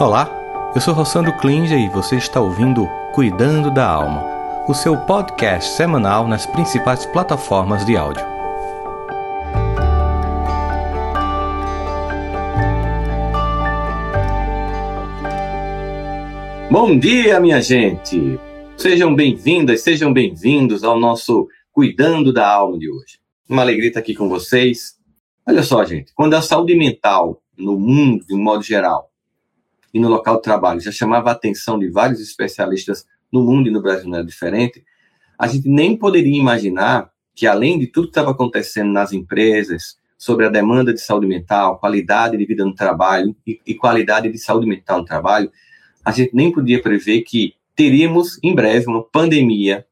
Olá, eu sou Rossandro Klinger e você está ouvindo Cuidando da Alma, o seu podcast semanal nas principais plataformas de áudio. Bom dia, minha gente! Sejam bem-vindas, sejam bem-vindos ao nosso Cuidando da Alma de hoje. Uma alegria estar aqui com vocês. Olha só, gente, quando a saúde mental no mundo, de um modo geral, e no local de trabalho já chamava a atenção de vários especialistas no mundo e no Brasil não é diferente, a gente nem poderia imaginar que, além de tudo que estava acontecendo nas empresas, sobre a demanda de saúde mental, qualidade de vida no trabalho e, e qualidade de saúde mental no trabalho, a gente nem podia prever que teríamos em breve uma pandemia,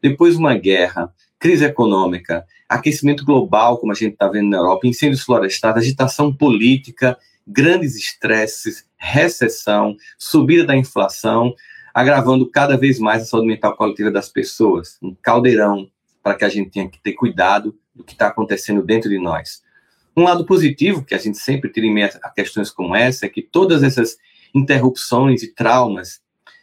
depois uma guerra, crise econômica, aquecimento global, como a gente está vendo na Europa, incêndios florestais, agitação política, grandes estresses, recessão, subida da inflação, agravando cada vez mais a saúde mental coletiva das pessoas. Um caldeirão para que a gente tenha que ter cuidado do que está acontecendo dentro de nós. Um lado positivo, que a gente sempre tira em meio a questões como essa, é que todas essas interrupções e traumas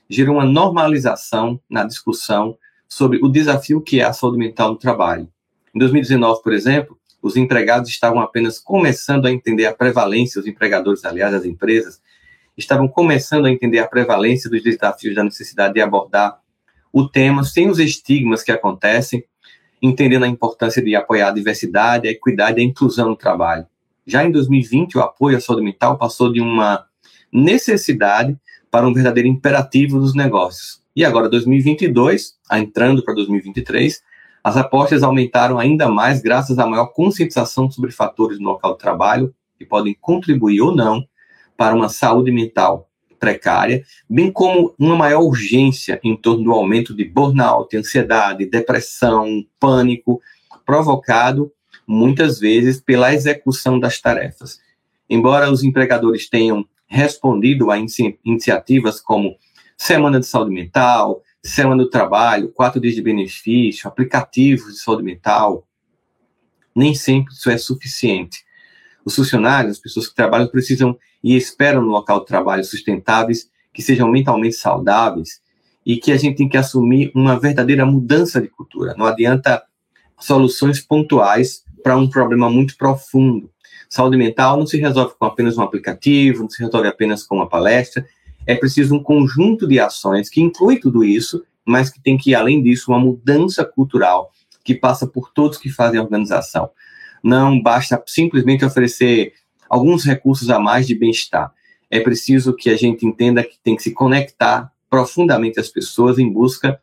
geram uma normalização na discussão sobre o desafio que é a saúde mental no trabalho. Em 2019, por exemplo, os empregados estavam apenas começando a entender a prevalência, os empregadores, aliás, as empresas, estavam começando a entender a prevalência dos desafios da necessidade de abordar o tema sem os estigmas que acontecem, entendendo a importância de apoiar a diversidade, a equidade e a inclusão no trabalho. Já em 2020, o apoio à saúde mental passou de uma necessidade para um verdadeiro imperativo dos negócios. E agora, 2022, entrando para 2023, as apostas aumentaram ainda mais graças à maior conscientização sobre fatores no local de trabalho que podem contribuir ou não para uma saúde mental precária, bem como uma maior urgência em torno do aumento de burnout, ansiedade, depressão, pânico, provocado muitas vezes pela execução das tarefas. Embora os empregadores tenham respondido a iniciativas como Semana de Saúde Mental, Semana do Trabalho, quatro dias de benefício, aplicativos de saúde mental, nem sempre isso é suficiente. Os funcionários, as pessoas que trabalham, precisam e esperam no local de trabalho sustentáveis, que sejam mentalmente saudáveis e que a gente tem que assumir uma verdadeira mudança de cultura. Não adianta soluções pontuais para um problema muito profundo. Saúde mental não se resolve com apenas um aplicativo, não se resolve apenas com uma palestra. É preciso um conjunto de ações que inclui tudo isso, mas que tem que, além disso, uma mudança cultural que passa por todos que fazem a organização. Não basta simplesmente oferecer alguns recursos a mais de bem-estar. É preciso que a gente entenda que tem que se conectar profundamente as pessoas em busca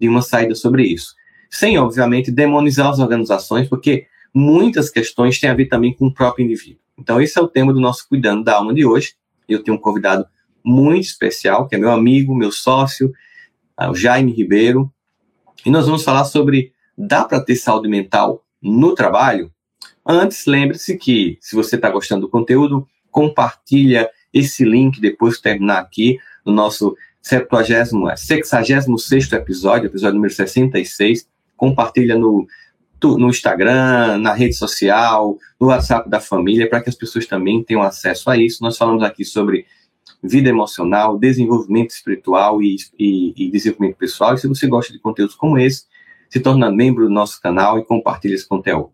de uma saída sobre isso. Sem, obviamente, demonizar as organizações, porque muitas questões têm a ver também com o próprio indivíduo. Então, esse é o tema do nosso Cuidando da Alma de hoje. Eu tenho um convidado muito especial, que é meu amigo, meu sócio, ah, o Jaime Ribeiro, e nós vamos falar sobre dá para ter saúde mental no trabalho? Antes, lembre-se que, se você está gostando do conteúdo, compartilha esse link depois que terminar aqui no nosso 66 episódio, episódio número 66. Compartilha no, no Instagram, na rede social, no WhatsApp da família, para que as pessoas também tenham acesso a isso. Nós falamos aqui sobre vida emocional, desenvolvimento espiritual e, e, e desenvolvimento pessoal. E se você gosta de conteúdos como esse, se torna membro do nosso canal e compartilhe esse conteúdo.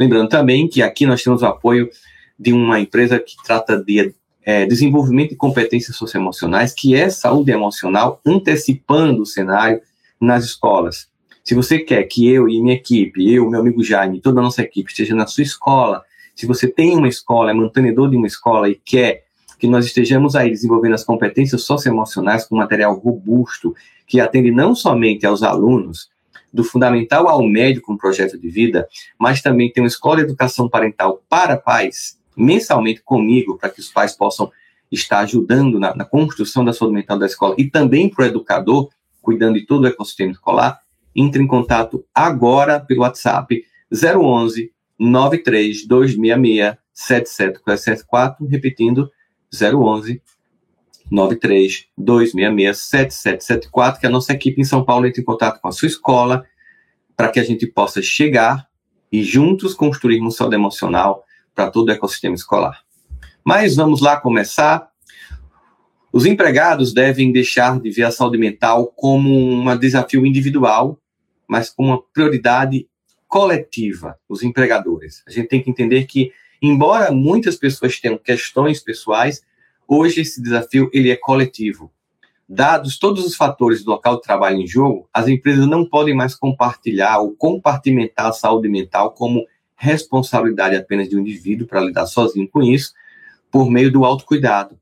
Lembrando também que aqui nós temos o apoio de uma empresa que trata de é, desenvolvimento de competências socioemocionais, que é saúde emocional, antecipando o cenário nas escolas. Se você quer que eu e minha equipe, eu, meu amigo Jaime, toda a nossa equipe esteja na sua escola, se você tem uma escola, é mantenedor de uma escola e quer que nós estejamos aí desenvolvendo as competências socioemocionais com material robusto, que atende não somente aos alunos, do fundamental ao médio com projeto de vida, mas também tem uma escola de educação parental para pais, mensalmente comigo, para que os pais possam estar ajudando na, na construção da saúde mental da escola e também para o educador, cuidando de todo o ecossistema escolar, entre em contato agora pelo WhatsApp 011 93 266 7774, repetindo 011 93 266 7774, que a nossa equipe em São Paulo entre em contato com a sua escola para que a gente possa chegar e juntos construirmos saúde emocional para todo o ecossistema escolar. Mas vamos lá começar. Os empregados devem deixar de ver a saúde mental como um desafio individual, mas como uma prioridade coletiva, os empregadores. A gente tem que entender que, embora muitas pessoas tenham questões pessoais, hoje esse desafio ele é coletivo. Dados todos os fatores do local de trabalho em jogo, as empresas não podem mais compartilhar ou compartimentar a saúde mental como responsabilidade apenas de um indivíduo para lidar sozinho com isso, por meio do autocuidado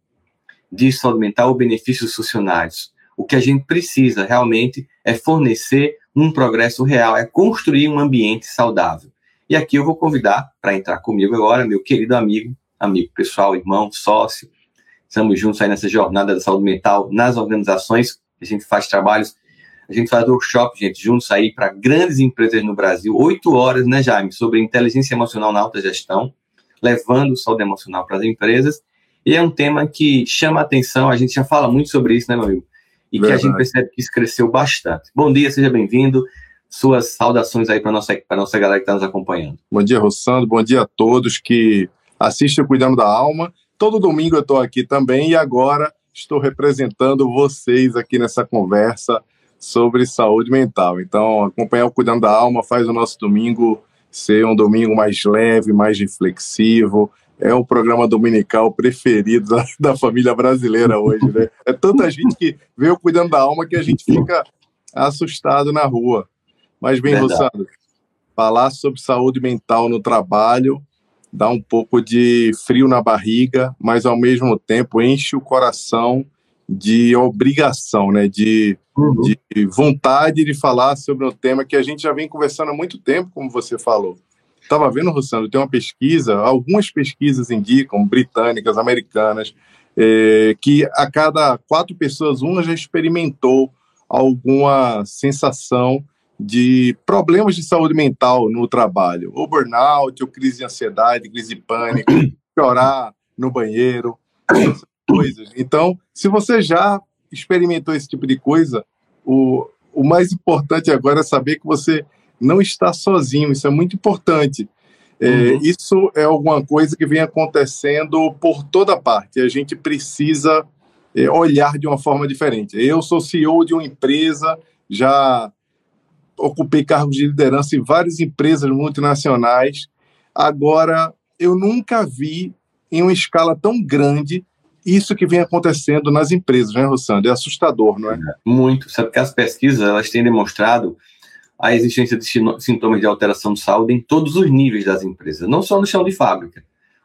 de saúde mental ou benefícios funcionários. O que a gente precisa realmente é fornecer um progresso real, é construir um ambiente saudável. E aqui eu vou convidar para entrar comigo agora meu querido amigo, amigo pessoal, irmão, sócio. Estamos juntos aí nessa jornada da saúde mental nas organizações. A gente faz trabalhos, a gente faz workshop, gente, juntos aí para grandes empresas no Brasil. Oito horas, né, Jaime, sobre inteligência emocional na alta gestão, levando saúde emocional para as empresas. E é um tema que chama a atenção, a gente já fala muito sobre isso, né, meu amigo? E Verdade. que a gente percebe que isso cresceu bastante. Bom dia, seja bem-vindo. Suas saudações aí para a nossa, nossa galera que está nos acompanhando. Bom dia, Rossando. Bom dia a todos que assistem Cuidando da Alma. Todo domingo eu estou aqui também e agora estou representando vocês aqui nessa conversa sobre saúde mental. Então, acompanhar o Cuidando da Alma faz o nosso domingo ser um domingo mais leve, mais reflexivo, é o programa dominical preferido da, da, família brasileira hoje, né? É tanta gente que veio cuidando da alma que a gente fica assustado na rua. Mas bem, Rossado, falar sobre saúde mental no trabalho dá um pouco de frio na barriga, mas ao mesmo tempo enche o coração de obrigação, né? De, uhum. de vontade de falar sobre um tema que a gente já vem conversando há muito tempo, como você falou Estava vendo, Rossano, tem uma pesquisa, algumas pesquisas indicam, britânicas, americanas, é, que a cada quatro pessoas, uma já experimentou alguma sensação de problemas de saúde mental no trabalho, ou burnout, ou crise de ansiedade, crise de pânico, chorar no banheiro, essas coisas. Então, se você já experimentou esse tipo de coisa, o, o mais importante agora é saber que você não está sozinho, isso é muito importante. É, uhum. Isso é alguma coisa que vem acontecendo por toda parte. A gente precisa é, olhar de uma forma diferente. Eu sou CEO de uma empresa, já ocupei cargos de liderança em várias empresas multinacionais. Agora, eu nunca vi em uma escala tão grande isso que vem acontecendo nas empresas, né, Rossandro? É assustador, não é? Muito. Sabe que as pesquisas elas têm demonstrado a existência de sintomas de alteração de saúde em todos os níveis das empresas, não só no chão de fábrica.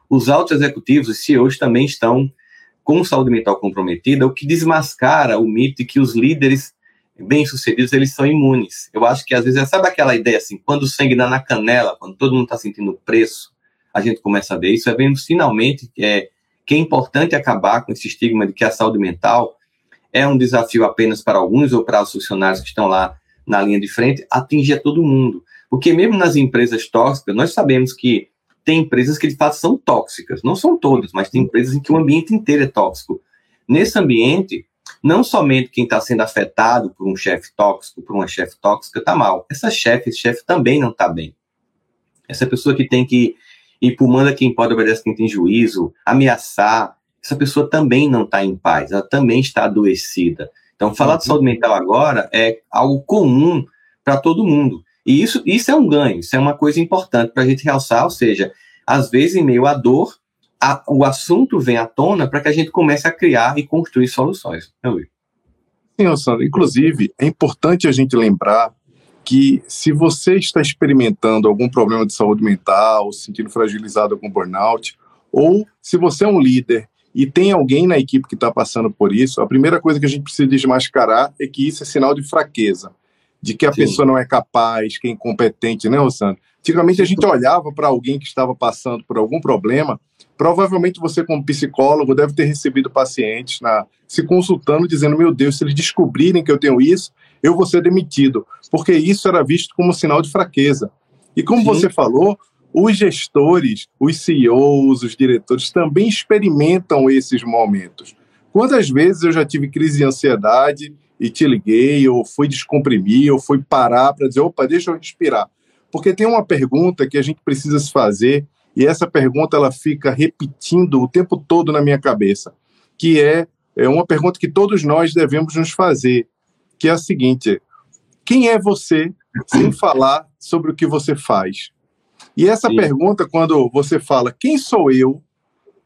Os altos executivos, os CEOs, também estão com saúde mental comprometida, o que desmascara o mito de que os líderes bem-sucedidos, eles são imunes. Eu acho que às vezes, sabe aquela ideia assim, quando o sangue dá na canela, quando todo mundo está sentindo preço, a gente começa a ver isso, é vendo finalmente que é, que é importante acabar com esse estigma de que a saúde mental é um desafio apenas para alguns ou para os funcionários que estão lá na linha de frente, atingir a todo mundo. Porque mesmo nas empresas tóxicas, nós sabemos que tem empresas que de fato são tóxicas. Não são todas, mas tem empresas em que o ambiente inteiro é tóxico. Nesse ambiente, não somente quem está sendo afetado por um chefe tóxico, por uma chefe tóxica, está mal. Essa chefe, esse chefe também não está bem. Essa pessoa que tem que ir por manda quem pode, obedece quem tem juízo, ameaçar, essa pessoa também não está em paz, ela também está adoecida. Então, falar de saúde mental agora é algo comum para todo mundo. E isso, isso é um ganho, isso é uma coisa importante para a gente realçar, ou seja, às vezes, em meio à dor, a, o assunto vem à tona para que a gente comece a criar e construir soluções. Né, Sim, Sandro. Inclusive, é importante a gente lembrar que se você está experimentando algum problema de saúde mental, se sentindo fragilizado com burnout, ou se você é um líder e tem alguém na equipe que está passando por isso, a primeira coisa que a gente precisa desmascarar é que isso é sinal de fraqueza, de que a Sim. pessoa não é capaz, que é incompetente, né, Rosana? Antigamente a gente olhava para alguém que estava passando por algum problema, provavelmente você, como psicólogo, deve ter recebido pacientes na, se consultando, dizendo: Meu Deus, se eles descobrirem que eu tenho isso, eu vou ser demitido, porque isso era visto como sinal de fraqueza. E como Sim. você falou, os gestores, os CEOs, os diretores também experimentam esses momentos. Quantas vezes eu já tive crise de ansiedade e te liguei, ou fui descomprimir, ou fui parar para dizer, opa, deixa eu respirar. Porque tem uma pergunta que a gente precisa se fazer, e essa pergunta ela fica repetindo o tempo todo na minha cabeça, que é é uma pergunta que todos nós devemos nos fazer, que é a seguinte: quem é você sem falar sobre o que você faz? E essa Sim. pergunta, quando você fala quem sou eu,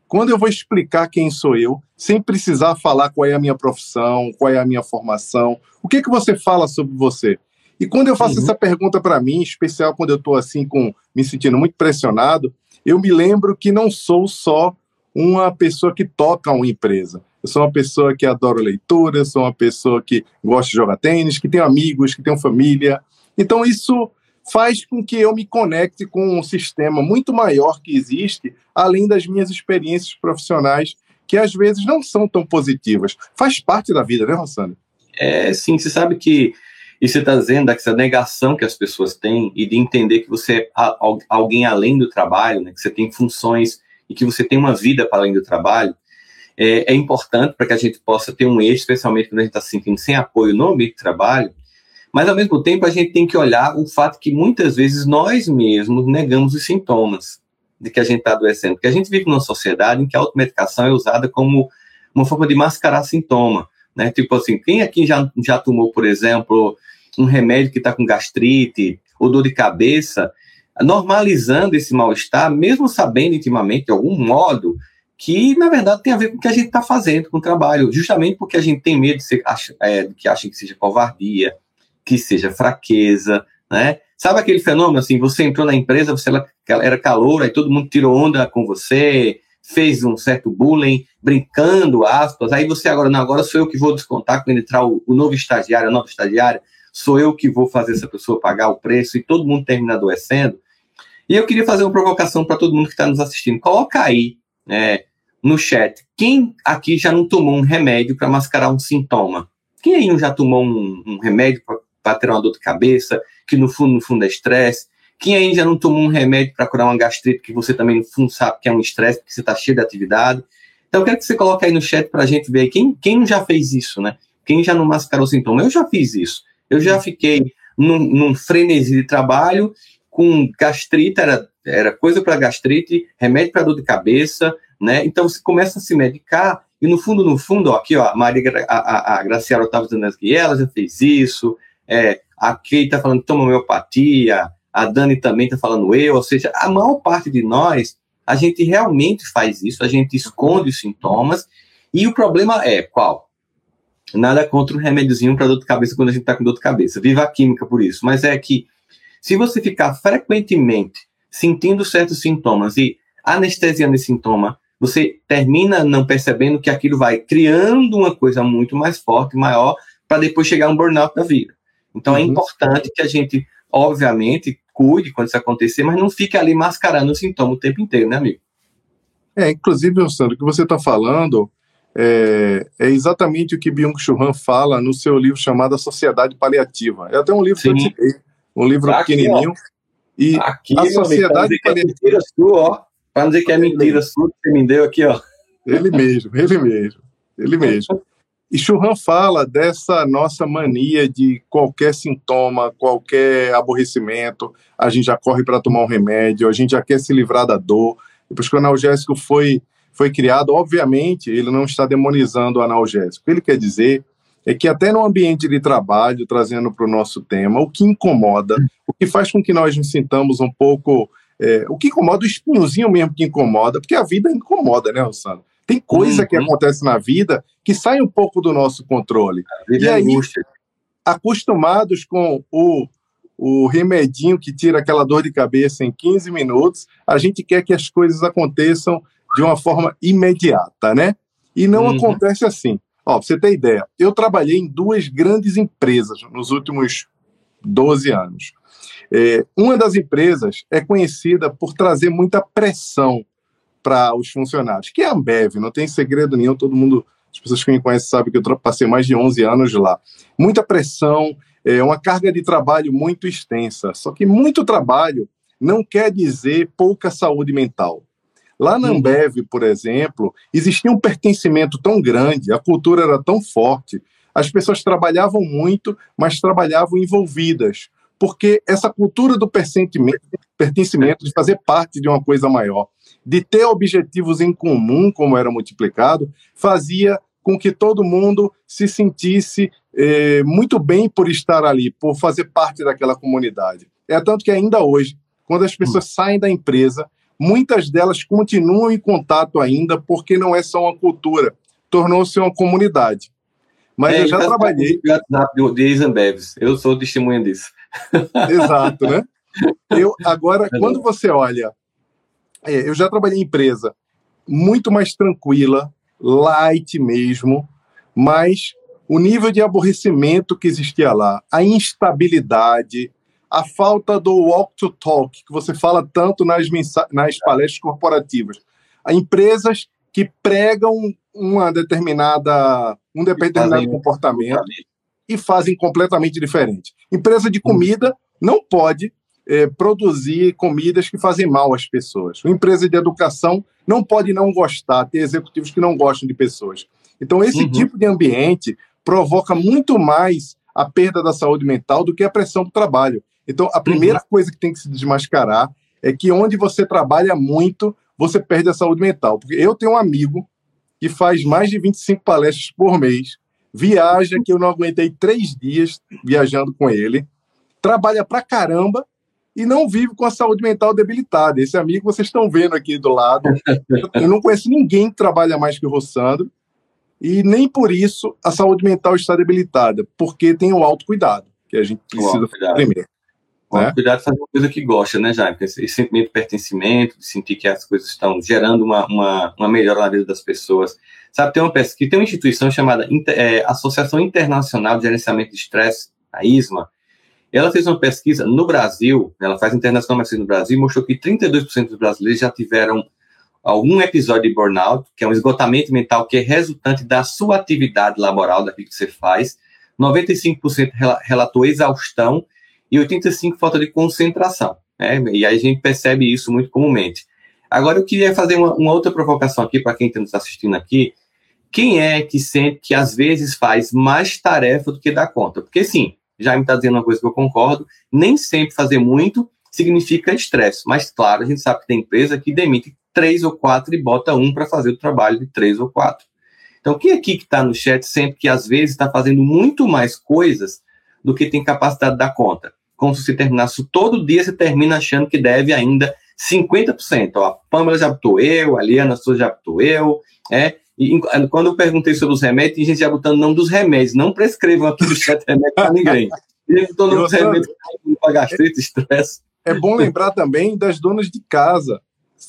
quando eu vou explicar quem sou eu, sem precisar falar qual é a minha profissão, qual é a minha formação, o que que você fala sobre você? E quando eu faço uhum. essa pergunta para mim, especial quando eu estou assim com me sentindo muito pressionado, eu me lembro que não sou só uma pessoa que toca uma empresa. Eu sou uma pessoa que adora leitura, eu sou uma pessoa que gosta de jogar tênis, que tem amigos, que tem família. Então isso faz com que eu me conecte com um sistema muito maior que existe, além das minhas experiências profissionais, que às vezes não são tão positivas. Faz parte da vida, né, Rossana? É, sim. Você sabe que isso está dizendo essa negação que as pessoas têm e de entender que você é alguém além do trabalho, né, que você tem funções e que você tem uma vida para além do trabalho, é, é importante para que a gente possa ter um eixo, especialmente quando a gente está se sentindo sem apoio no ambiente de trabalho, mas, ao mesmo tempo, a gente tem que olhar o fato que muitas vezes nós mesmos negamos os sintomas de que a gente está adoecendo. Porque a gente vive numa sociedade em que a automedicação é usada como uma forma de mascarar sintoma. Né? Tipo assim, quem aqui já, já tomou, por exemplo, um remédio que está com gastrite ou dor de cabeça, normalizando esse mal-estar, mesmo sabendo intimamente, de algum modo, que na verdade tem a ver com o que a gente está fazendo com o trabalho, justamente porque a gente tem medo de ser, é, que achem que seja covardia, que seja fraqueza, né? Sabe aquele fenômeno assim, você entrou na empresa, você era caloura e todo mundo tirou onda com você, fez um certo bullying, brincando, aspas, aí você agora, não, agora sou eu que vou descontar quando entrar o, o novo estagiário, a nova estagiária, sou eu que vou fazer essa pessoa pagar o preço e todo mundo termina adoecendo. E eu queria fazer uma provocação para todo mundo que está nos assistindo. Coloca aí é, no chat quem aqui já não tomou um remédio para mascarar um sintoma. Quem aí não já tomou um, um remédio para ter uma dor de cabeça, que no fundo, no fundo é estresse. Quem já não tomou um remédio para curar uma gastrite, que você também fundo sabe que é um estresse, porque você está cheio de atividade. Então, eu quero que você coloque aí no chat para a gente ver quem, quem já fez isso, né? Quem já não mascarou sintoma. Eu já fiz isso. Eu já fiquei num, num frenesi de trabalho com gastrite, era, era coisa para gastrite, remédio para dor de cabeça, né? Então, você começa a se medicar e no fundo, no fundo, ó, aqui, ó, a Maria, a, a, a Graciela Otávio dizendo que ela já fez isso, é, a Kay está falando toma homeopatia, a Dani também está falando eu, ou seja, a maior parte de nós, a gente realmente faz isso, a gente esconde os sintomas, e o problema é qual? Nada contra um remédiozinho para dor de cabeça quando a gente está com dor de cabeça. Viva a química por isso. Mas é que, se você ficar frequentemente sentindo certos sintomas e anestesiando esse sintoma, você termina não percebendo que aquilo vai criando uma coisa muito mais forte, maior, para depois chegar a um burnout da vida. Então é uhum. é importante que a gente, obviamente, cuide quando isso acontecer, mas não fique ali mascarando o sintoma o tempo inteiro, né, amigo? É, inclusive, Sandro, o que você está falando é, é, exatamente o que Byung-Chul Han fala no seu livro chamado A Sociedade Paliativa. É até um livro Sim. que eu citei, um livro aqui, pequenininho. Ó. E aqui, a Sociedade amigo, Paliativa... É sua, ó. Para não dizer que é mentira sua que você me deu aqui, ó. Ele mesmo, ele mesmo, ele mesmo. E Churran fala dessa nossa mania de qualquer sintoma, qualquer aborrecimento, a gente já corre para tomar um remédio, a gente já quer se livrar da dor. Depois que o analgésico foi, foi criado, obviamente, ele não está demonizando o analgésico. O que ele quer dizer é que até no ambiente de trabalho, trazendo para o nosso tema, o que incomoda, o que faz com que nós nos sintamos um pouco... É, o que incomoda, o espinhozinho mesmo que incomoda, porque a vida incomoda, né, Rossano? Tem coisa uhum. que acontece na vida que sai um pouco do nosso controle. E é aí, angústia. acostumados com o, o remedinho que tira aquela dor de cabeça em 15 minutos, a gente quer que as coisas aconteçam de uma forma imediata, né? E não uhum. acontece assim. Ó, pra você ter ideia, eu trabalhei em duas grandes empresas nos últimos 12 anos. É, uma das empresas é conhecida por trazer muita pressão para os funcionários, que é a Ambev, não tem segredo nenhum, todo mundo, as pessoas que me conhecem sabem que eu passei mais de 11 anos lá. Muita pressão, é uma carga de trabalho muito extensa, só que muito trabalho não quer dizer pouca saúde mental. Lá na uhum. Ambev, por exemplo, existia um pertencimento tão grande, a cultura era tão forte, as pessoas trabalhavam muito, mas trabalhavam envolvidas, porque essa cultura do pertencimento, de fazer parte de uma coisa maior, de ter objetivos em comum, como era multiplicado, fazia com que todo mundo se sentisse é, muito bem por estar ali, por fazer parte daquela comunidade. É tanto que ainda hoje, quando as pessoas hum. saem da empresa, muitas delas continuam em contato ainda, porque não é só uma cultura, tornou-se uma comunidade. Mas é, eu já trabalhei. Eu sou testemunha disso. Exato, né? Eu agora, é quando você olha, é, eu já trabalhei em empresa muito mais tranquila, light mesmo, mas o nível de aborrecimento que existia lá, a instabilidade, a falta do walk to talk, que você fala tanto nas, nas palestras corporativas. Há empresas que pregam uma determinada, um determinado comportamento e fazem completamente diferente. Empresa de comida não pode é, produzir comidas que fazem mal às pessoas. Uma empresa de educação não pode não gostar, ter executivos que não gostam de pessoas. Então, esse uhum. tipo de ambiente provoca muito mais a perda da saúde mental do que a pressão do trabalho. Então, a primeira uhum. coisa que tem que se desmascarar é que onde você trabalha muito, você perde a saúde mental. Porque eu tenho um amigo que faz mais de 25 palestras por mês, viaja, que eu não aguentei três dias viajando com ele, trabalha pra caramba e não vive com a saúde mental debilitada. Esse amigo vocês estão vendo aqui do lado. Eu não conheço ninguém que trabalha mais que o Rossandro, e nem por isso a saúde mental está debilitada, porque tem o autocuidado, que a gente precisa fazer primeiro. Né? Cuidado de fazer uma coisa que gosta, né, Jaime? Esse, esse sentimento de pertencimento, de sentir que as coisas estão gerando uma, uma, uma melhora na vida das pessoas. Sabe, tem uma pesquisa, tem uma instituição chamada é, Associação Internacional de Gerenciamento de Estresse, a ISMA. Ela fez uma pesquisa no Brasil, ela faz internacional, mas no Brasil, mostrou que 32% dos brasileiros já tiveram algum episódio de burnout, que é um esgotamento mental que é resultante da sua atividade laboral, daquilo que você faz. 95% relatou exaustão e 85% falta de concentração. Né? E aí a gente percebe isso muito comumente. Agora eu queria fazer uma, uma outra provocação aqui para quem está nos assistindo aqui. Quem é que sente que às vezes faz mais tarefa do que dá conta? Porque sim, já me está dizendo uma coisa que eu concordo, nem sempre fazer muito significa estresse. Mas claro, a gente sabe que tem empresa que demite três ou quatro e bota um para fazer o trabalho de três ou quatro. Então, quem aqui que está no chat sempre que às vezes está fazendo muito mais coisas do que tem capacidade de dar conta? como se você terminasse todo dia, você termina achando que deve ainda 50%. Ó, a Pamela já botou eu, a Liana já botou eu, é, e quando eu perguntei sobre os remédios, tem gente já botando o nome dos remédios, não prescrevam aqui no chat remédio para ninguém. Ele botou o nome dos remédios para gastrite, estresse. É bom lembrar também das donas de casa.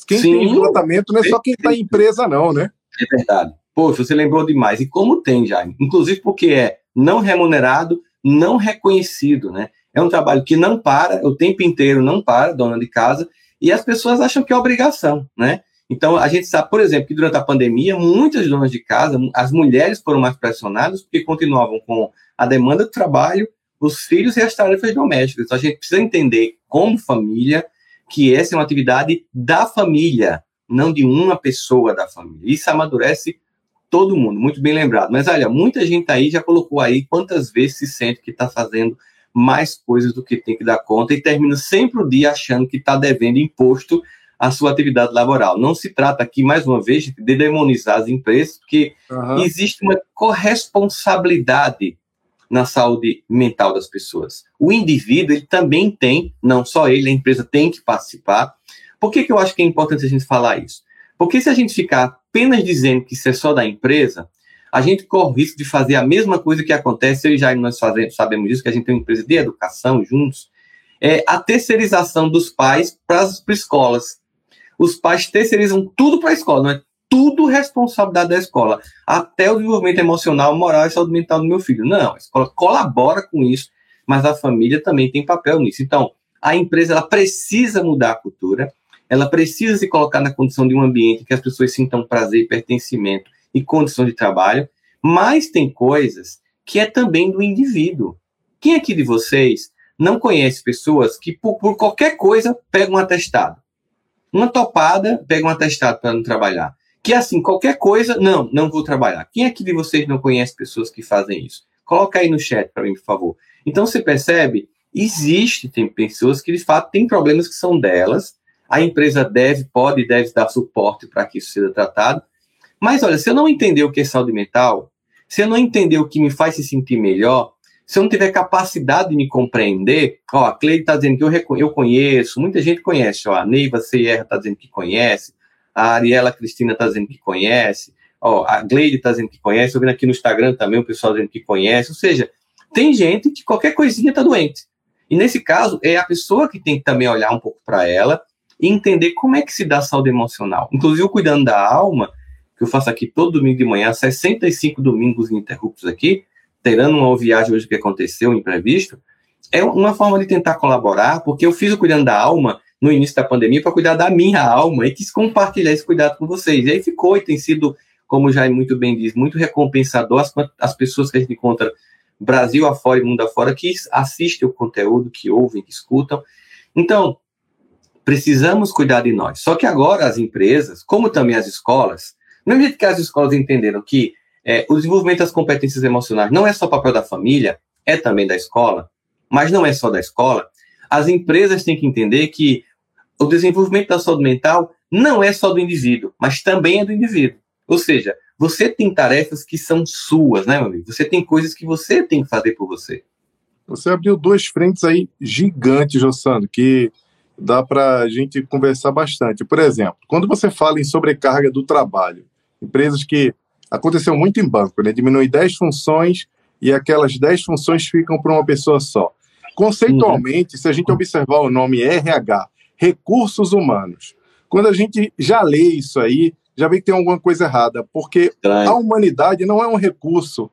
Quem Sim, tem esgotamento não é só quem está em empresa, não, né? É verdade. Poxa, você lembrou demais. E como tem, Jaime? Inclusive porque é não remunerado, não reconhecido, né? É um trabalho que não para, o tempo inteiro não para, dona de casa, e as pessoas acham que é obrigação, né? Então, a gente sabe, por exemplo, que durante a pandemia, muitas donas de casa, as mulheres foram mais pressionadas porque continuavam com a demanda do trabalho, os filhos e as tarefas domésticas. Então, a gente precisa entender, como família, que essa é uma atividade da família, não de uma pessoa da família. Isso amadurece todo mundo, muito bem lembrado. Mas olha, muita gente aí já colocou aí quantas vezes se sente que está fazendo mais coisas do que tem que dar conta e termina sempre o dia achando que está devendo imposto à sua atividade laboral. Não se trata aqui, mais uma vez, de demonizar as empresas, porque uhum. existe uma corresponsabilidade na saúde mental das pessoas. O indivíduo, ele também tem, não só ele, a empresa tem que participar. Por que, que eu acho que é importante a gente falar isso? Porque se a gente ficar apenas dizendo que isso é só da empresa, a gente corre o risco de fazer a mesma coisa que acontece, eu e Jair, nós fazemos, sabemos disso, que a gente tem uma empresa de educação juntos, é a terceirização dos pais para as escolas. Os pais terceirizam tudo para a escola, não é tudo responsabilidade da escola, até o desenvolvimento emocional, moral e saúde mental do meu filho. Não, a escola colabora com isso, mas a família também tem papel nisso. Então, a empresa ela precisa mudar a cultura, ela precisa se colocar na condição de um ambiente que as pessoas sintam prazer pertencimento e condição de trabalho, mas tem coisas que é também do indivíduo. Quem aqui de vocês não conhece pessoas que, por, por qualquer coisa, pegam um atestado? Uma topada, pega um atestado para não trabalhar. Que assim, qualquer coisa, não, não vou trabalhar. Quem aqui de vocês não conhece pessoas que fazem isso? Coloca aí no chat para mim, por favor. Então você percebe, existe, tem pessoas que de fato têm problemas que são delas. A empresa deve, pode e deve dar suporte para que isso seja tratado, mas olha, se eu não entender o que é saúde mental, se eu não entender o que me faz se sentir melhor, se eu não tiver capacidade de me compreender, ó, a Cleide está dizendo que eu, eu conheço, muita gente conhece, ó, a Neiva Sierra está dizendo que conhece, a Ariela Cristina está dizendo que conhece, ó, a Gleide está dizendo que conhece, eu vendo aqui no Instagram também o pessoal dizendo que conhece, ou seja, tem gente que qualquer coisinha está doente. E nesse caso, é a pessoa que tem que também olhar um pouco para ela e entender como é que se dá saúde emocional. Inclusive, o Cuidando da Alma, que eu faço aqui todo domingo de manhã, 65 domingos ininterruptos aqui, terando uma viagem hoje que aconteceu, um imprevisto, é uma forma de tentar colaborar, porque eu fiz o Cuidando da Alma no início da pandemia para cuidar da minha alma e quis compartilhar esse cuidado com vocês. E aí ficou e tem sido, como Jair muito bem diz, muito recompensador as, as pessoas que a gente encontra Brasil afora e mundo afora que assistem o conteúdo, que ouvem, que escutam. Então, precisamos cuidar de nós. Só que agora as empresas, como também as escolas, no mesmo que as escolas entenderam que é, o desenvolvimento das competências emocionais não é só papel da família, é também da escola, mas não é só da escola. As empresas têm que entender que o desenvolvimento da saúde mental não é só do indivíduo, mas também é do indivíduo. Ou seja, você tem tarefas que são suas, né, meu amigo? Você tem coisas que você tem que fazer por você. Você abriu duas frentes aí gigantes, Jossando, que dá para a gente conversar bastante. Por exemplo, quando você fala em sobrecarga do trabalho, empresas que aconteceu muito em banco, né? Diminui 10 funções e aquelas 10 funções ficam para uma pessoa só. Conceitualmente, uhum. se a gente observar o nome RH, Recursos Humanos, quando a gente já lê isso aí, já vê que tem alguma coisa errada, porque a humanidade não é um recurso.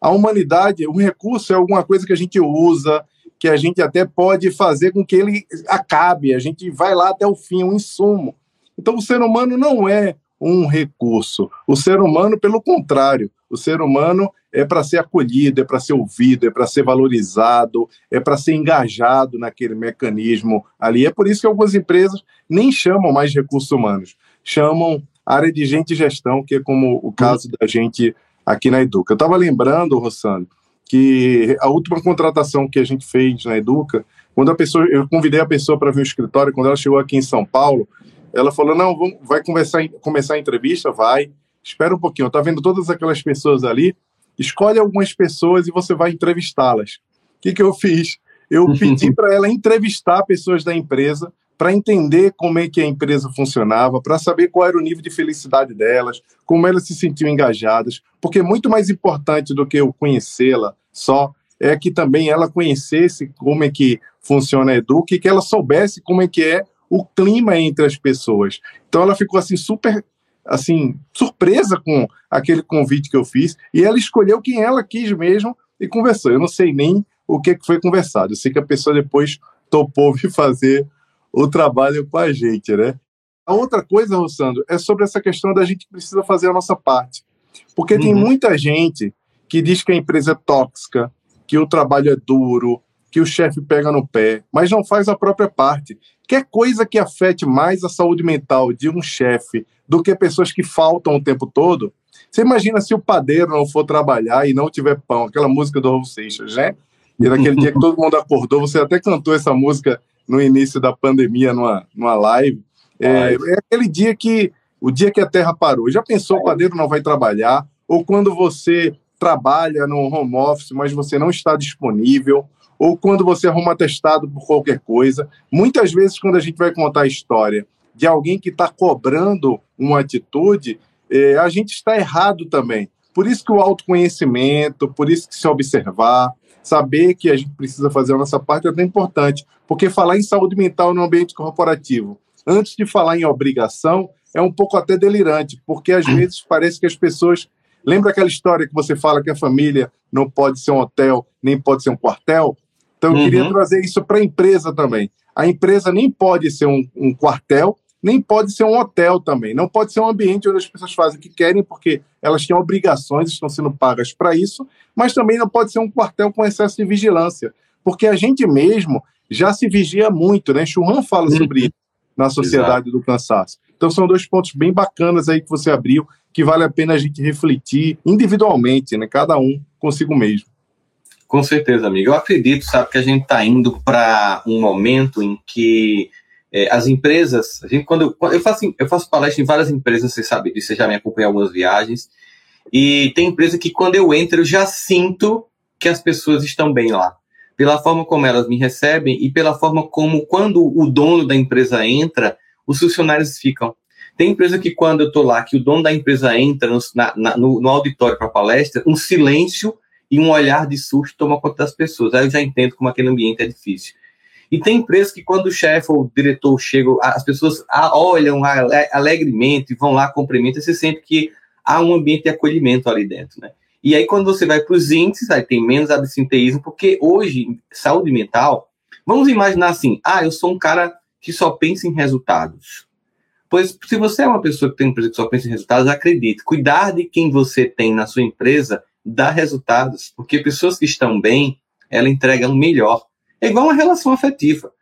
A humanidade, um recurso é alguma coisa que a gente usa, que a gente até pode fazer com que ele acabe, a gente vai lá até o fim, um insumo. Então, o ser humano não é um recurso. O ser humano, pelo contrário, o ser humano é para ser acolhido, é para ser ouvido, é para ser valorizado, é para ser engajado naquele mecanismo ali. É por isso que algumas empresas nem chamam mais recursos humanos, chamam área de gente e gestão, que é como o caso da gente aqui na Educa. Eu estava lembrando, Rossano, que a última contratação que a gente fez na Educa, quando a pessoa, eu convidei a pessoa para vir ao escritório, quando ela chegou aqui em São Paulo, ela falou: não, vamos, vai conversar, começar a entrevista? Vai. Espera um pouquinho. Tá vendo todas aquelas pessoas ali? Escolhe algumas pessoas e você vai entrevistá-las. O que, que eu fiz? Eu pedi para ela entrevistar pessoas da empresa para entender como é que a empresa funcionava, para saber qual era o nível de felicidade delas, como elas se sentiam engajadas, porque muito mais importante do que eu conhecê-la só é que também ela conhecesse como é que funciona a Educa e que ela soubesse como é que é o clima entre as pessoas. Então ela ficou assim super assim surpresa com aquele convite que eu fiz e ela escolheu quem ela quis mesmo e conversou. Eu não sei nem o que foi conversado. Eu sei que a pessoa depois topou vir fazer o trabalho com a gente, né? A outra coisa, Rossandro, é sobre essa questão da gente precisa fazer a nossa parte. Porque uhum. tem muita gente que diz que a empresa é tóxica, que o trabalho é duro, que o chefe pega no pé, mas não faz a própria parte. Quer coisa que afete mais a saúde mental de um chefe do que pessoas que faltam o tempo todo? Você imagina se o padeiro não for trabalhar e não tiver pão, aquela música do Raul Seixas, né? E naquele dia que todo mundo acordou, você até cantou essa música no início da pandemia numa, numa live. É, é aquele dia que o dia que a Terra parou. Já pensou, o padeiro não vai trabalhar? Ou quando você trabalha no home office, mas você não está disponível, ou quando você arruma atestado por qualquer coisa. Muitas vezes, quando a gente vai contar a história de alguém que está cobrando uma atitude, é, a gente está errado também. Por isso que o autoconhecimento, por isso que se observar, saber que a gente precisa fazer a nossa parte é tão importante, porque falar em saúde mental no ambiente corporativo, antes de falar em obrigação, é um pouco até delirante, porque às vezes parece que as pessoas Lembra aquela história que você fala que a família não pode ser um hotel, nem pode ser um quartel? Então, eu uhum. queria trazer isso para a empresa também. A empresa nem pode ser um, um, quartel, nem pode ser um hotel também. Não pode ser um ambiente onde as pessoas fazem o que querem, porque elas têm obrigações, estão sendo pagas para isso, mas também não pode ser um quartel com excesso de vigilância, porque a gente mesmo já se vigia muito, né? Churran fala uhum. sobre isso na sociedade Exato. do cansaço. Então, são dois pontos bem bacanas aí que você abriu, que vale a pena a gente refletir individualmente, né? Cada um consigo mesmo. Com certeza, amigo. Eu acredito, sabe, que a gente está indo para um momento em que é, as empresas, a gente quando eu, eu faço eu faço palestra em várias empresas, você sabe disso, você já me acompanha algumas viagens, E tem empresa que quando eu entro, eu já sinto que as pessoas estão bem lá. Pela forma como elas me recebem e pela forma como, quando o dono da empresa entra, os funcionários ficam. Tem empresa que, quando eu estou lá, que o dono da empresa entra no, na, no, no auditório para palestra, um silêncio e um olhar de susto toma conta das pessoas. Aí eu já entendo como aquele ambiente é difícil. E tem empresas que, quando o chefe ou o diretor chega, as pessoas olham alegremente, vão lá, cumprimentam, você sente que há um ambiente de acolhimento ali dentro, né? E aí, quando você vai para os índices, aí tem menos absenteísmo, porque hoje, saúde mental, vamos imaginar assim, ah, eu sou um cara que só pensa em resultados. Pois, se você é uma pessoa que tem uma empresa que só pensa em resultados, acredite, cuidar de quem você tem na sua empresa dá resultados, porque pessoas que estão bem, ela entrega um melhor. É igual uma relação afetiva.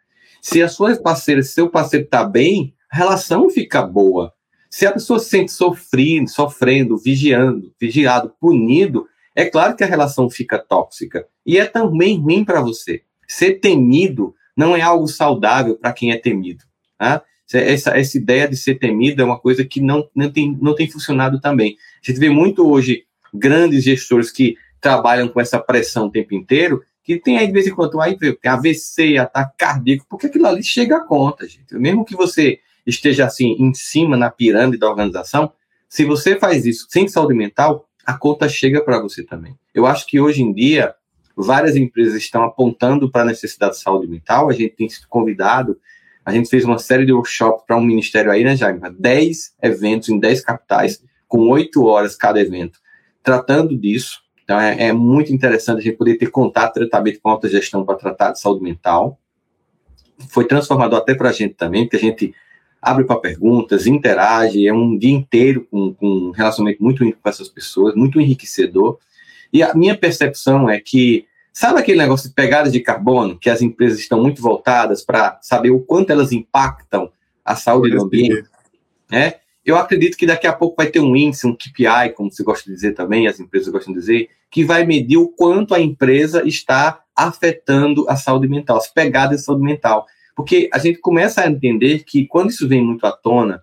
Se a sua parceira, se seu parceiro está bem, a relação fica boa. Se a pessoa se sente sofrendo, sofrendo, vigiando, vigiado, punido, é claro que a relação fica tóxica. E é também ruim para você. Ser temido não é algo saudável para quem é temido. Tá? Essa, essa ideia de ser temido é uma coisa que não, não, tem, não tem funcionado também. A gente vê muito hoje grandes gestores que trabalham com essa pressão o tempo inteiro, que tem aí de vez em quando aí AVC, ataque cardíaco, porque aquilo ali chega a conta, gente. Mesmo que você esteja assim em cima na pirâmide da organização, se você faz isso sem saúde mental, a conta chega para você também. Eu acho que hoje em dia várias empresas estão apontando para a necessidade de saúde mental. A gente tem sido convidado, a gente fez uma série de workshops para um ministério aí, né, Jaime? 10 eventos em 10 capitais, com 8 horas cada evento, tratando disso. Então é, é muito interessante a gente poder ter contato diretamente com a alta gestão para tratar de saúde mental. Foi transformador até para a gente também, porque a gente abre para perguntas, interage, é um dia inteiro com, com um relacionamento muito com essas pessoas, muito enriquecedor. E a minha percepção é que, sabe aquele negócio de pegadas de carbono, que as empresas estão muito voltadas para saber o quanto elas impactam a saúde do ambiente? É, eu acredito que daqui a pouco vai ter um índice, um KPI, como você gosta de dizer também, as empresas gostam de dizer, que vai medir o quanto a empresa está afetando a saúde mental, as pegadas de saúde mental. Porque a gente começa a entender que quando isso vem muito à tona,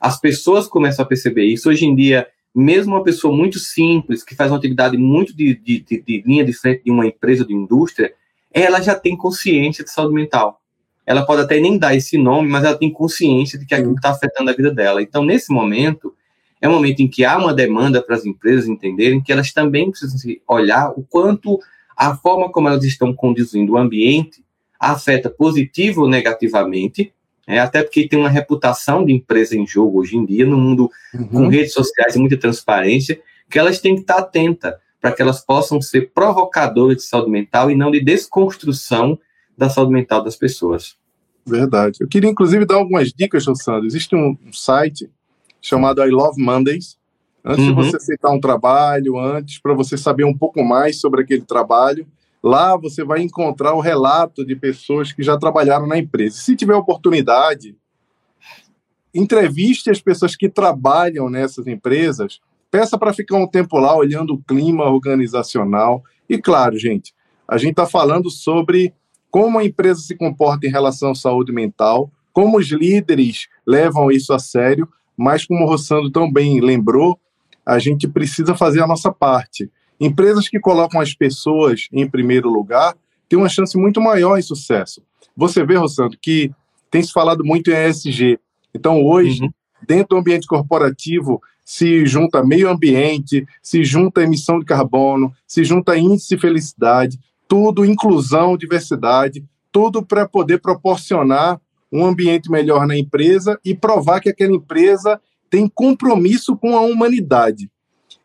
as pessoas começam a perceber isso. Hoje em dia, mesmo uma pessoa muito simples, que faz uma atividade muito de, de, de, de linha de frente de uma empresa, de indústria, ela já tem consciência de saúde mental. Ela pode até nem dar esse nome, mas ela tem consciência de que aquilo está afetando a vida dela. Então, nesse momento, é um momento em que há uma demanda para as empresas entenderem que elas também precisam olhar o quanto a forma como elas estão conduzindo o ambiente afeta positivo ou negativamente, é, até porque tem uma reputação de empresa em jogo hoje em dia, no mundo uhum. com redes sociais e muita transparência, que elas têm que estar atentas para que elas possam ser provocadoras de saúde mental e não de desconstrução da saúde mental das pessoas. Verdade. Eu queria, inclusive, dar algumas dicas, Sandro. Existe um site chamado I Love Mondays. Antes uhum. de você aceitar um trabalho, antes, para você saber um pouco mais sobre aquele trabalho, Lá você vai encontrar o relato de pessoas que já trabalharam na empresa. Se tiver oportunidade, entreviste as pessoas que trabalham nessas empresas, peça para ficar um tempo lá olhando o clima organizacional. E claro, gente, a gente está falando sobre como a empresa se comporta em relação à saúde mental, como os líderes levam isso a sério, mas como o Rossando tão bem lembrou, a gente precisa fazer a nossa parte. Empresas que colocam as pessoas em primeiro lugar têm uma chance muito maior em sucesso. Você vê, Rossandro, que tem se falado muito em ESG. Então, hoje, uhum. dentro do ambiente corporativo, se junta meio ambiente, se junta emissão de carbono, se junta índice de felicidade, tudo inclusão, diversidade, tudo para poder proporcionar um ambiente melhor na empresa e provar que aquela empresa tem compromisso com a humanidade.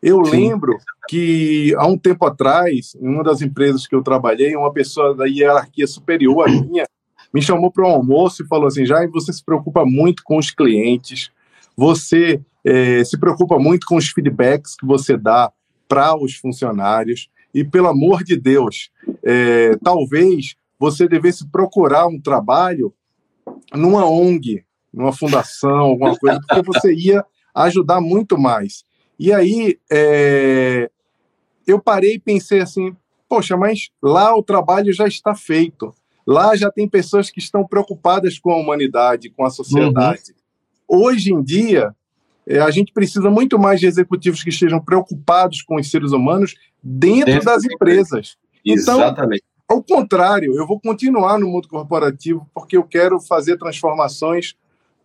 Eu Sim. lembro que há um tempo atrás, em uma das empresas que eu trabalhei, uma pessoa da hierarquia superior à minha me chamou para um almoço e falou assim: Jaime, você se preocupa muito com os clientes, você é, se preocupa muito com os feedbacks que você dá para os funcionários, e pelo amor de Deus, é, talvez você devesse procurar um trabalho numa ONG, numa fundação, alguma coisa, porque você ia ajudar muito mais. E aí é, eu parei e pensei assim: poxa, mas lá o trabalho já está feito. Lá já tem pessoas que estão preocupadas com a humanidade, com a sociedade. Uhum. Hoje em dia, é, a gente precisa muito mais de executivos que estejam preocupados com os seres humanos dentro, dentro das empresas. Então, Exatamente. Ao contrário, eu vou continuar no mundo corporativo porque eu quero fazer transformações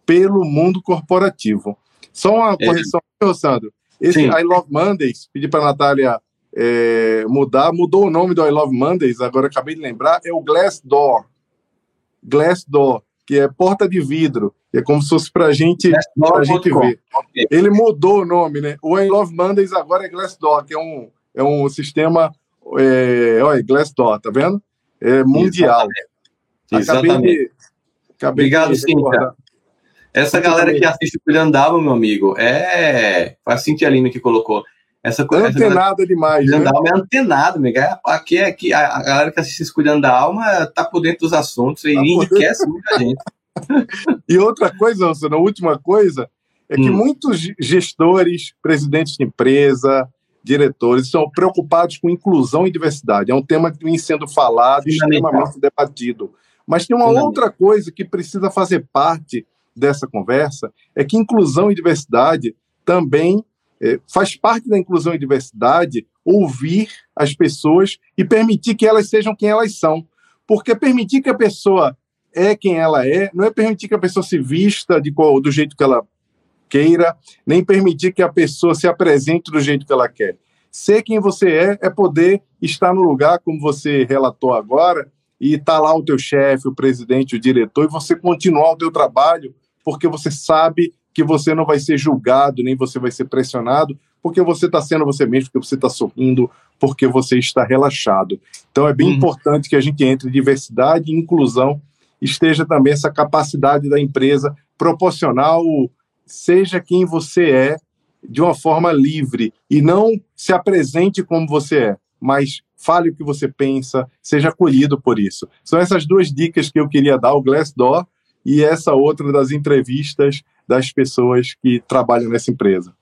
pelo mundo corporativo. Só uma é. correção, Sandro. Esse Sim. I Love Mondays, pedi para a Natália é, mudar, mudou o nome do I Love Mondays, agora acabei de lembrar, é o Glassdoor. Glassdoor, que é porta de vidro, é como se fosse para gente, a gente ver. Okay. Ele mudou o nome, né? O I Love Mondays agora é Glassdoor, que é um, é um sistema é, olha, Glassdoor, tá vendo? É mundial. Exatamente. Acabei de, acabei Obrigado, de Cíntia. Essa galera que assiste o Cuidando da meu amigo, é. Foi a Cintia Lima que colocou. Essa coisa. Antenado essa demais. Cuidando né? Alma é antenado, amigo. É, aqui, aqui, a, a galera que assiste Cuidando da Alma tá por dentro dos assuntos e tá enriquece muita gente. e outra coisa, Wilson, a última coisa, é que hum. muitos gestores, presidentes de empresa, diretores estão preocupados com inclusão e diversidade. É um tema que vem sendo falado, extremamente debatido. Mas tem uma outra coisa que precisa fazer parte dessa conversa, é que inclusão e diversidade também é, faz parte da inclusão e diversidade ouvir as pessoas e permitir que elas sejam quem elas são. Porque permitir que a pessoa é quem ela é, não é permitir que a pessoa se vista de qual, do jeito que ela queira, nem permitir que a pessoa se apresente do jeito que ela quer. Ser quem você é é poder estar no lugar, como você relatou agora, e estar tá lá o teu chefe, o presidente, o diretor, e você continuar o teu trabalho, porque você sabe que você não vai ser julgado, nem você vai ser pressionado, porque você está sendo você mesmo, porque você está sorrindo, porque você está relaxado. Então é bem uhum. importante que a gente entre diversidade e inclusão, esteja também essa capacidade da empresa proporcional seja quem você é de uma forma livre e não se apresente como você é, mas fale o que você pensa, seja acolhido por isso. São essas duas dicas que eu queria dar, o Glassdoor e essa outra das entrevistas das pessoas que trabalham nessa empresa.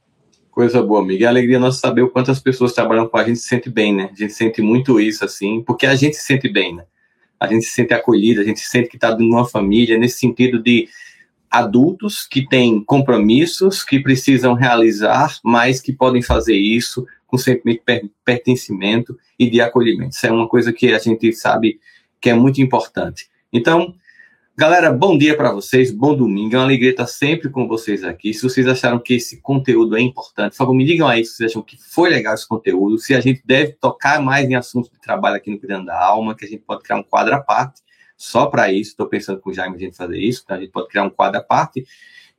Coisa boa, amiga. É alegria nossa saber o quanto as pessoas trabalham com a gente se sente bem, né? A gente sente muito isso, assim, porque a gente se sente bem, né? A gente se sente acolhida, a gente sente que está numa família, nesse sentido de adultos que têm compromissos, que precisam realizar, mas que podem fazer isso com sentimento de pertencimento e de acolhimento. Isso é uma coisa que a gente sabe que é muito importante. Então, galera, bom dia para vocês, bom domingo. É uma alegria estar sempre com vocês aqui. Se vocês acharam que esse conteúdo é importante, por favor, me digam aí se vocês acham que foi legal esse conteúdo, se a gente deve tocar mais em assuntos de trabalho aqui no Cuidando da Alma, que a gente pode criar um quadro à parte só para isso. Estou pensando com o Jaime a gente fazer isso. Então a gente pode criar um quadro à parte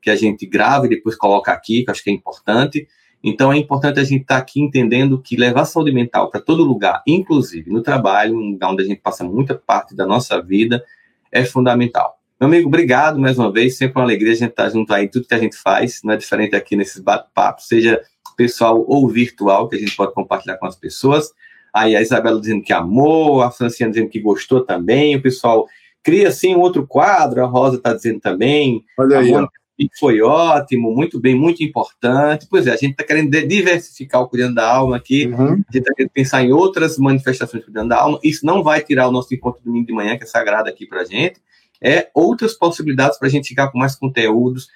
que a gente grava e depois coloca aqui, que eu acho que é importante. Então é importante a gente estar tá aqui entendendo que levar saúde mental para todo lugar, inclusive no trabalho, um lugar onde a gente passa muita parte da nossa vida, é fundamental. Meu amigo, obrigado mais uma vez. Sempre uma alegria a gente estar tá junto aí tudo que a gente faz. Não é diferente aqui nesses bate-papos, seja pessoal ou virtual, que a gente pode compartilhar com as pessoas. Aí a Isabela dizendo que amou, a Franciana dizendo que gostou também, o pessoal cria assim um outro quadro, a Rosa está dizendo também. Olha aí. Foi ótimo, muito bem, muito importante. Pois é, a gente está querendo diversificar o Cuidando da Alma aqui, uhum. a gente está querendo pensar em outras manifestações do Cuidando da Alma. Isso não vai tirar o nosso encontro domingo de manhã, que é sagrado aqui para a gente. É outras possibilidades para a gente ficar com mais conteúdos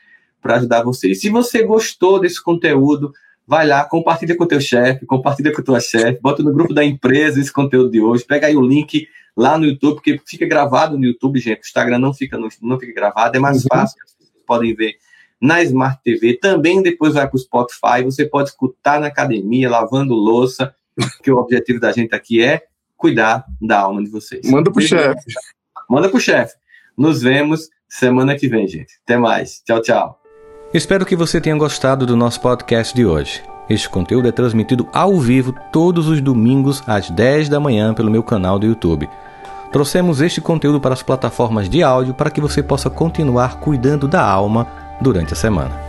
para ajudar vocês. Se você gostou desse conteúdo, vai lá, compartilha com o teu chefe, compartilha com a tua chefe, bota no grupo da empresa esse conteúdo de hoje, pega aí o link lá no YouTube, porque fica gravado no YouTube, gente, o Instagram não fica, no, não fica gravado, é mais uhum. fácil, vocês podem ver na Smart TV, também depois vai para o Spotify, você pode escutar na academia, lavando louça, que o objetivo da gente aqui é cuidar da alma de vocês. Manda pro chefe. Manda pro chefe. Nos vemos semana que vem, gente. Até mais. Tchau, tchau. Espero que você tenha gostado do nosso podcast de hoje. Este conteúdo é transmitido ao vivo todos os domingos às 10 da manhã pelo meu canal do YouTube. Trouxemos este conteúdo para as plataformas de áudio para que você possa continuar cuidando da alma durante a semana.